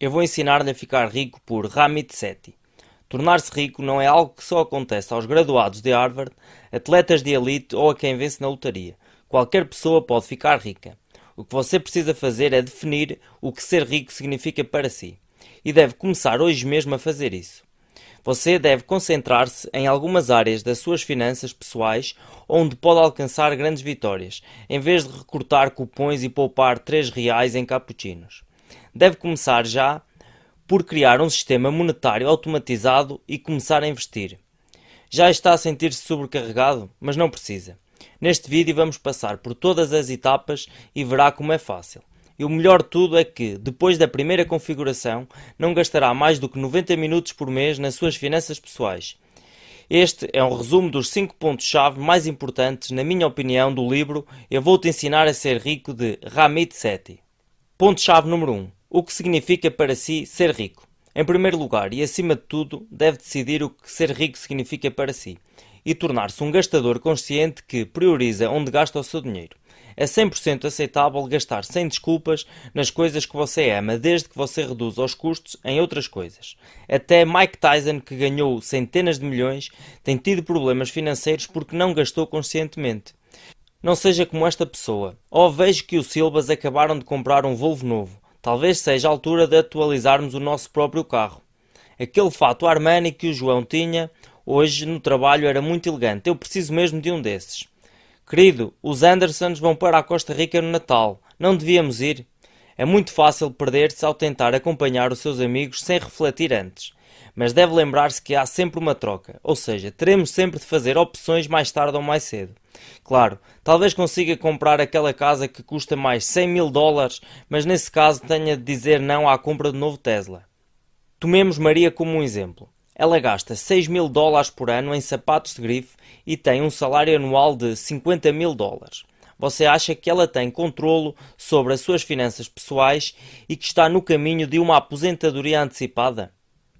Eu vou ensinar-lhe a ficar rico por Ramit Sethi. Tornar-se rico não é algo que só acontece aos graduados de Harvard, atletas de elite ou a quem vence na lotaria. Qualquer pessoa pode ficar rica. O que você precisa fazer é definir o que ser rico significa para si. E deve começar hoje mesmo a fazer isso. Você deve concentrar-se em algumas áreas das suas finanças pessoais onde pode alcançar grandes vitórias, em vez de recortar cupons e poupar 3 reais em cappuccinos deve começar já por criar um sistema monetário automatizado e começar a investir. Já está a sentir-se sobrecarregado, mas não precisa. Neste vídeo vamos passar por todas as etapas e verá como é fácil. E o melhor de tudo é que, depois da primeira configuração, não gastará mais do que 90 minutos por mês nas suas finanças pessoais. Este é um resumo dos 5 pontos-chave mais importantes, na minha opinião, do livro Eu Vou-te Ensinar a Ser Rico de Ramit Sethi. Ponto-chave número 1. O que significa para si ser rico? Em primeiro lugar e acima de tudo, deve decidir o que ser rico significa para si e tornar-se um gastador consciente que prioriza onde gasta o seu dinheiro. É 100% aceitável gastar sem desculpas nas coisas que você ama, desde que você reduza os custos em outras coisas. Até Mike Tyson, que ganhou centenas de milhões, tem tido problemas financeiros porque não gastou conscientemente. Não seja como esta pessoa. Ou oh, vejo que os Silvas acabaram de comprar um Volvo novo. Talvez seja a altura de atualizarmos o nosso próprio carro. Aquele fato Armani que o João tinha hoje no trabalho era muito elegante. Eu preciso mesmo de um desses. Querido, os Andersons vão para a Costa Rica no Natal. Não devíamos ir? É muito fácil perder-se ao tentar acompanhar os seus amigos sem refletir antes. Mas deve lembrar-se que há sempre uma troca, ou seja, teremos sempre de fazer opções mais tarde ou mais cedo. Claro, talvez consiga comprar aquela casa que custa mais 100 mil dólares, mas nesse caso tenha de dizer não à compra do novo Tesla. Tomemos Maria como um exemplo. Ela gasta 6 mil dólares por ano em sapatos de grife e tem um salário anual de 50 mil dólares. Você acha que ela tem controlo sobre as suas finanças pessoais e que está no caminho de uma aposentadoria antecipada?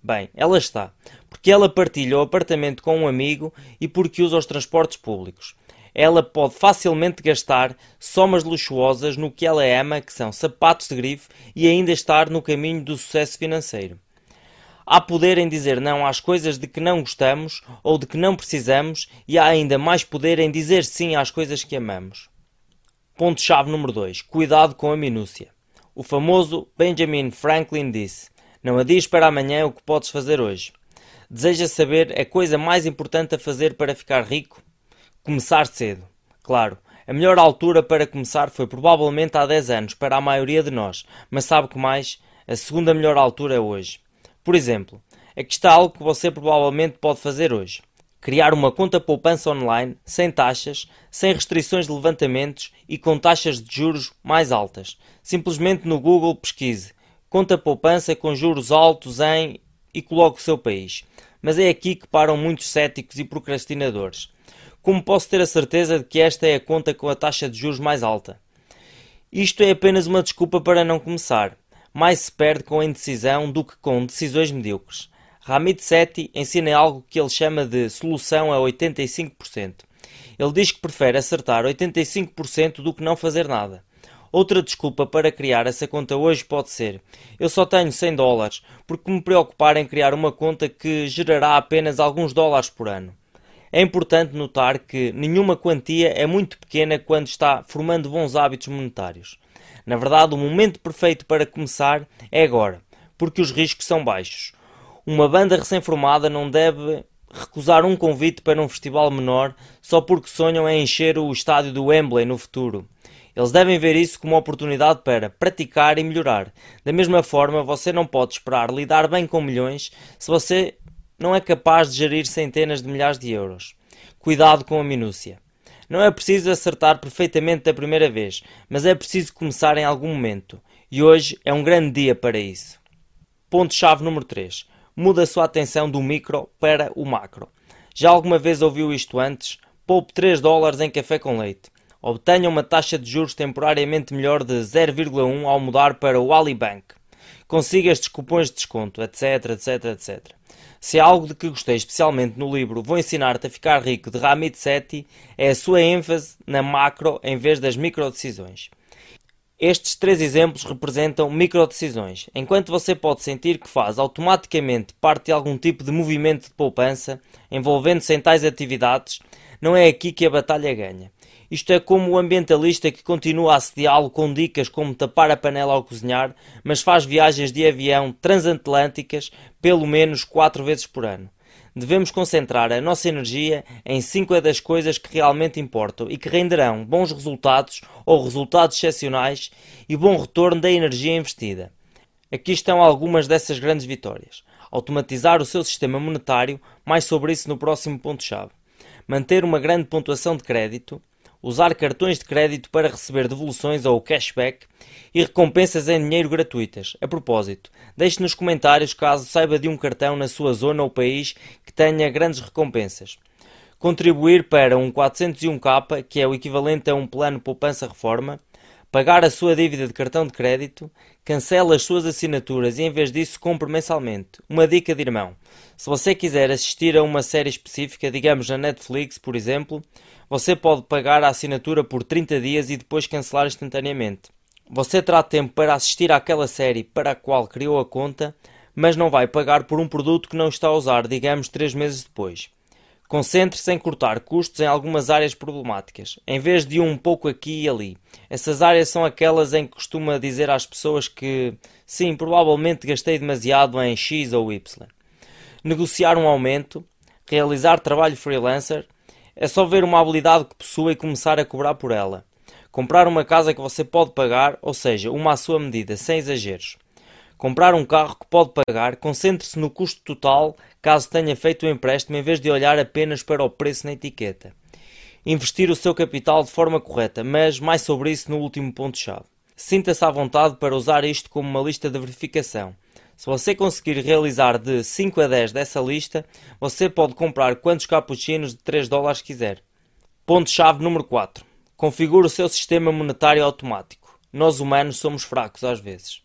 Bem, ela está, porque ela partilha o apartamento com um amigo e porque usa os transportes públicos ela pode facilmente gastar somas luxuosas no que ela ama, que são sapatos de grife, e ainda estar no caminho do sucesso financeiro. Há poder em dizer não às coisas de que não gostamos ou de que não precisamos, e há ainda mais poder em dizer sim às coisas que amamos. Ponto-chave número 2. Cuidado com a minúcia. O famoso Benjamin Franklin disse: Não adies para amanhã o que podes fazer hoje. Deseja saber a coisa mais importante a fazer para ficar rico? Começar cedo. Claro, a melhor altura para começar foi provavelmente há 10 anos para a maioria de nós, mas sabe que mais? A segunda melhor altura é hoje. Por exemplo, aqui está algo que você provavelmente pode fazer hoje. Criar uma conta poupança online, sem taxas, sem restrições de levantamentos e com taxas de juros mais altas. Simplesmente no Google pesquise conta poupança com juros altos em e coloque o seu país. Mas é aqui que param muitos céticos e procrastinadores. Como posso ter a certeza de que esta é a conta com a taxa de juros mais alta? Isto é apenas uma desculpa para não começar. Mais se perde com a indecisão do que com decisões medíocres. Ramit Sethi ensina algo que ele chama de solução a 85%. Ele diz que prefere acertar 85% do que não fazer nada. Outra desculpa para criar essa conta hoje pode ser: eu só tenho 100 dólares, porque me preocupar em criar uma conta que gerará apenas alguns dólares por ano. É importante notar que nenhuma quantia é muito pequena quando está formando bons hábitos monetários. Na verdade, o momento perfeito para começar é agora, porque os riscos são baixos. Uma banda recém-formada não deve recusar um convite para um festival menor só porque sonham em encher o estádio do Wembley no futuro. Eles devem ver isso como uma oportunidade para praticar e melhorar. Da mesma forma, você não pode esperar lidar bem com milhões se você não é capaz de gerir centenas de milhares de euros. Cuidado com a minúcia. Não é preciso acertar perfeitamente da primeira vez, mas é preciso começar em algum momento. E hoje é um grande dia para isso. Ponto-chave número 3. Muda a sua atenção do micro para o macro. Já alguma vez ouviu isto antes? Poupe 3 dólares em café com leite. Obtenha uma taxa de juros temporariamente melhor de 0,1 ao mudar para o Alibank. Consiga estes cupons de desconto, etc, etc, etc. Se há algo de que gostei especialmente no livro Vou Ensinar-te a Ficar Rico de Ramit Sethi, é a sua ênfase na macro em vez das micro decisões. Estes três exemplos representam microdecisões. Enquanto você pode sentir que faz automaticamente parte de algum tipo de movimento de poupança envolvendo-se em tais atividades, não é aqui que a batalha ganha. Isto é como o ambientalista que continua a assediá-lo com dicas como tapar a panela ao cozinhar, mas faz viagens de avião transatlânticas pelo menos quatro vezes por ano. Devemos concentrar a nossa energia em cinco das coisas que realmente importam e que renderão bons resultados ou resultados excepcionais e bom retorno da energia investida. Aqui estão algumas dessas grandes vitórias. Automatizar o seu sistema monetário, mais sobre isso no próximo ponto-chave. Manter uma grande pontuação de crédito, usar cartões de crédito para receber devoluções ou cashback e recompensas em dinheiro gratuitas. A propósito, deixe nos comentários caso saiba de um cartão na sua zona ou país que tenha grandes recompensas. Contribuir para um 401k, que é o equivalente a um plano poupança-reforma, pagar a sua dívida de cartão de crédito, cancela as suas assinaturas e em vez disso compre mensalmente. Uma dica de irmão. Se você quiser assistir a uma série específica, digamos na Netflix, por exemplo, você pode pagar a assinatura por 30 dias e depois cancelar instantaneamente. Você terá tempo para assistir àquela série para a qual criou a conta, mas não vai pagar por um produto que não está a usar, digamos, 3 meses depois. Concentre-se em cortar custos em algumas áreas problemáticas, em vez de um pouco aqui e ali. Essas áreas são aquelas em que costuma dizer às pessoas que, sim, provavelmente gastei demasiado em X ou Y. Negociar um aumento, realizar trabalho freelancer, é só ver uma habilidade que possua e começar a cobrar por ela. Comprar uma casa que você pode pagar, ou seja, uma à sua medida, sem exageros. Comprar um carro que pode pagar, concentre-se no custo total caso tenha feito o empréstimo em vez de olhar apenas para o preço na etiqueta. Investir o seu capital de forma correta, mas mais sobre isso no último ponto-chave. Sinta-se à vontade para usar isto como uma lista de verificação. Se você conseguir realizar de 5 a 10 dessa lista, você pode comprar quantos cappuccinos de 3 dólares quiser. Ponto-chave número 4. Configure o seu sistema monetário automático. Nós humanos somos fracos às vezes.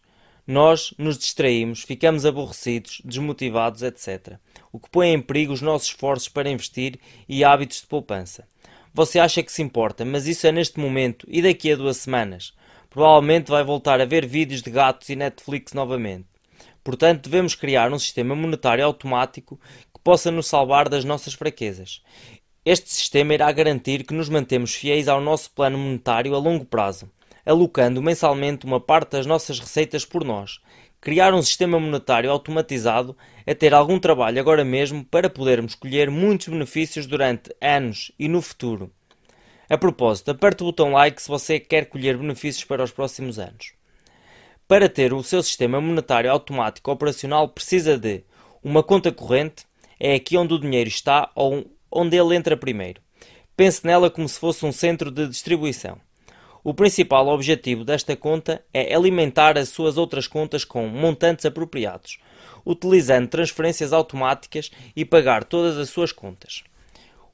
Nós nos distraímos, ficamos aborrecidos, desmotivados, etc. O que põe em perigo os nossos esforços para investir e hábitos de poupança. Você acha que se importa, mas isso é neste momento e daqui a duas semanas. Provavelmente vai voltar a ver vídeos de gatos e Netflix novamente. Portanto, devemos criar um sistema monetário automático que possa nos salvar das nossas fraquezas. Este sistema irá garantir que nos mantemos fiéis ao nosso plano monetário a longo prazo, alocando mensalmente uma parte das nossas receitas por nós. Criar um sistema monetário automatizado é ter algum trabalho agora mesmo para podermos colher muitos benefícios durante anos e no futuro. A propósito, aperte o botão like se você quer colher benefícios para os próximos anos. Para ter o seu sistema monetário automático operacional, precisa de uma conta corrente, é aqui onde o dinheiro está ou onde ele entra primeiro. Pense nela como se fosse um centro de distribuição. O principal objetivo desta conta é alimentar as suas outras contas com montantes apropriados, utilizando transferências automáticas e pagar todas as suas contas.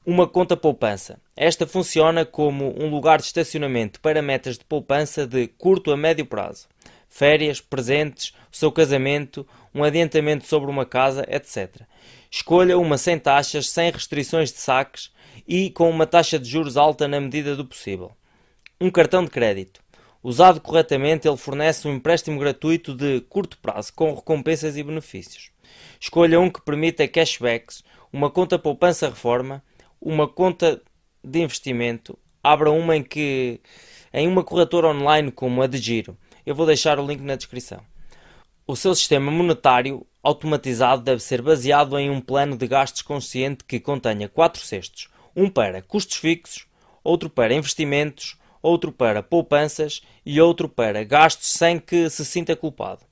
Uma conta poupança. Esta funciona como um lugar de estacionamento para metas de poupança de curto a médio prazo férias, presentes, o seu casamento, um adiantamento sobre uma casa, etc. Escolha uma sem taxas, sem restrições de saques e com uma taxa de juros alta na medida do possível. Um cartão de crédito. Usado corretamente, ele fornece um empréstimo gratuito de curto prazo, com recompensas e benefícios. Escolha um que permita cashbacks, uma conta poupança-reforma, uma conta de investimento. Abra uma em que em uma corretora online como a de Giro eu vou deixar o link na descrição. O seu sistema monetário automatizado deve ser baseado em um plano de gastos consciente que contenha quatro cestos: um para custos fixos, outro para investimentos, outro para poupanças e outro para gastos sem que se sinta culpado.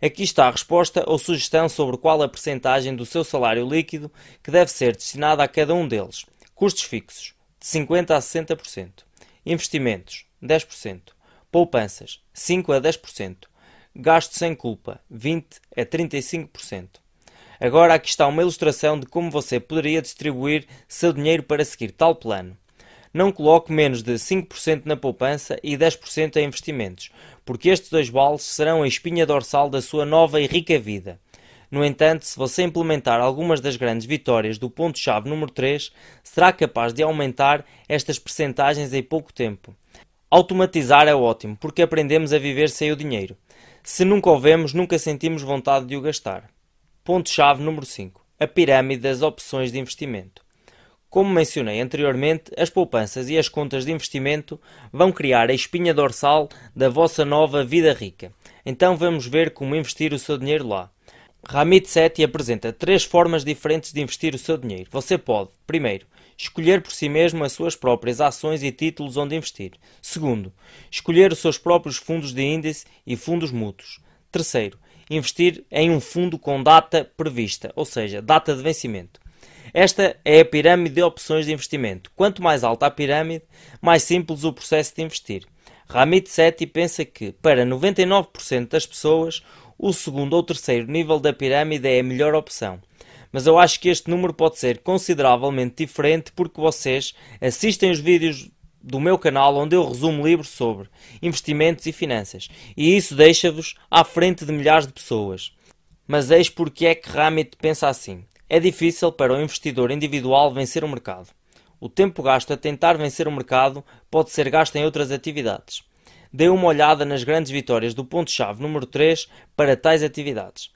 Aqui está a resposta ou sugestão sobre qual a percentagem do seu salário líquido que deve ser destinada a cada um deles. Custos fixos, de 50% a 60%. Investimentos, 10%. Poupanças, 5 a 10%. Gasto sem culpa, 20 a 35%. Agora aqui está uma ilustração de como você poderia distribuir seu dinheiro para seguir tal plano. Não coloque menos de 5% na poupança e 10% em investimentos, porque estes dois vales serão a espinha dorsal da sua nova e rica vida. No entanto, se você implementar algumas das grandes vitórias do ponto-chave número 3, será capaz de aumentar estas percentagens em pouco tempo. Automatizar é ótimo, porque aprendemos a viver sem o dinheiro. Se nunca o vemos, nunca sentimos vontade de o gastar. Ponto-chave número 5. A pirâmide das opções de investimento. Como mencionei anteriormente, as poupanças e as contas de investimento vão criar a espinha dorsal da vossa nova vida rica. Então vamos ver como investir o seu dinheiro lá. Ramit Sethi apresenta três formas diferentes de investir o seu dinheiro. Você pode, primeiro, escolher por si mesmo as suas próprias ações e títulos onde investir. Segundo, escolher os seus próprios fundos de índice e fundos mútuos. Terceiro, investir em um fundo com data prevista, ou seja, data de vencimento. Esta é a pirâmide de opções de investimento. Quanto mais alta a pirâmide, mais simples o processo de investir. Ramit Sethi pensa que, para 99% das pessoas, o segundo ou terceiro nível da pirâmide é a melhor opção mas eu acho que este número pode ser consideravelmente diferente porque vocês assistem os vídeos do meu canal onde eu resumo livros sobre investimentos e finanças e isso deixa-vos à frente de milhares de pessoas. Mas eis porque é que Ramit pensa assim. É difícil para o investidor individual vencer o mercado. O tempo gasto a tentar vencer o mercado pode ser gasto em outras atividades. Dê uma olhada nas grandes vitórias do ponto-chave número 3 para tais atividades.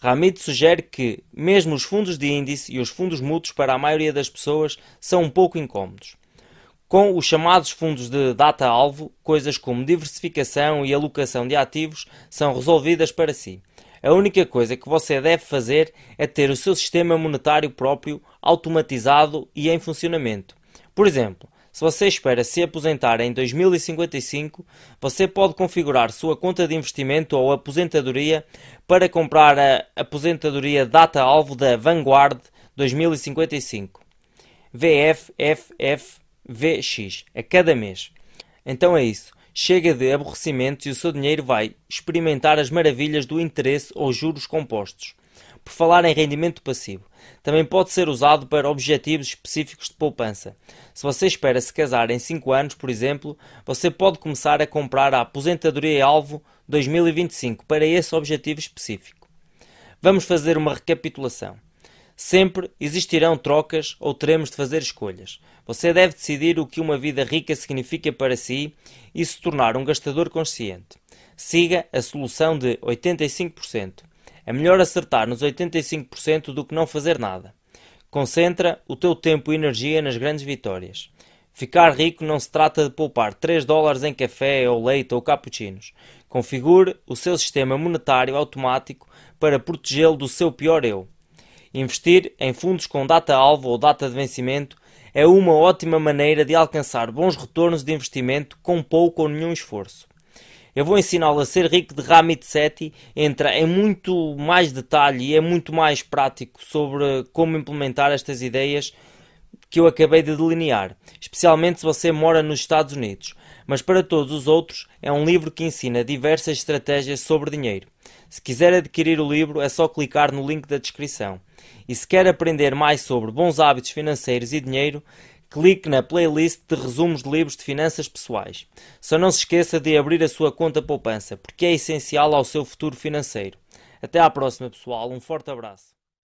Ramid sugere que, mesmo os fundos de índice e os fundos mútuos para a maioria das pessoas são um pouco incómodos. Com os chamados fundos de data-alvo, coisas como diversificação e alocação de ativos são resolvidas para si. A única coisa que você deve fazer é ter o seu sistema monetário próprio automatizado e em funcionamento. Por exemplo, se você espera se aposentar em 2055, você pode configurar sua conta de investimento ou aposentadoria para comprar a aposentadoria data-alvo da Vanguard 2055 VFFFVX a cada mês. Então é isso. Chega de aborrecimentos e o seu dinheiro vai experimentar as maravilhas do interesse ou juros compostos. Por falar em rendimento passivo, também pode ser usado para objetivos específicos de poupança. Se você espera se casar em 5 anos, por exemplo, você pode começar a comprar a aposentadoria alvo 2025 para esse objetivo específico. Vamos fazer uma recapitulação. Sempre existirão trocas ou teremos de fazer escolhas. Você deve decidir o que uma vida rica significa para si e se tornar um gastador consciente. Siga a solução de 85%. É melhor acertar nos 85% do que não fazer nada. Concentra o teu tempo e energia nas grandes vitórias. Ficar rico não se trata de poupar 3 dólares em café ou leite ou cappuccinos. Configure o seu sistema monetário automático para protegê-lo do seu pior eu. Investir em fundos com data-alvo ou data de vencimento é uma ótima maneira de alcançar bons retornos de investimento com pouco ou nenhum esforço. Eu vou ensiná-lo a ser rico de Ramit entra em muito mais detalhe e é muito mais prático sobre como implementar estas ideias que eu acabei de delinear, especialmente se você mora nos Estados Unidos. Mas para todos os outros, é um livro que ensina diversas estratégias sobre dinheiro. Se quiser adquirir o livro, é só clicar no link da descrição. E se quer aprender mais sobre bons hábitos financeiros e dinheiro, clique na playlist de resumos de livros de finanças pessoais. Só não se esqueça de abrir a sua conta poupança, porque é essencial ao seu futuro financeiro. Até à próxima, pessoal. Um forte abraço.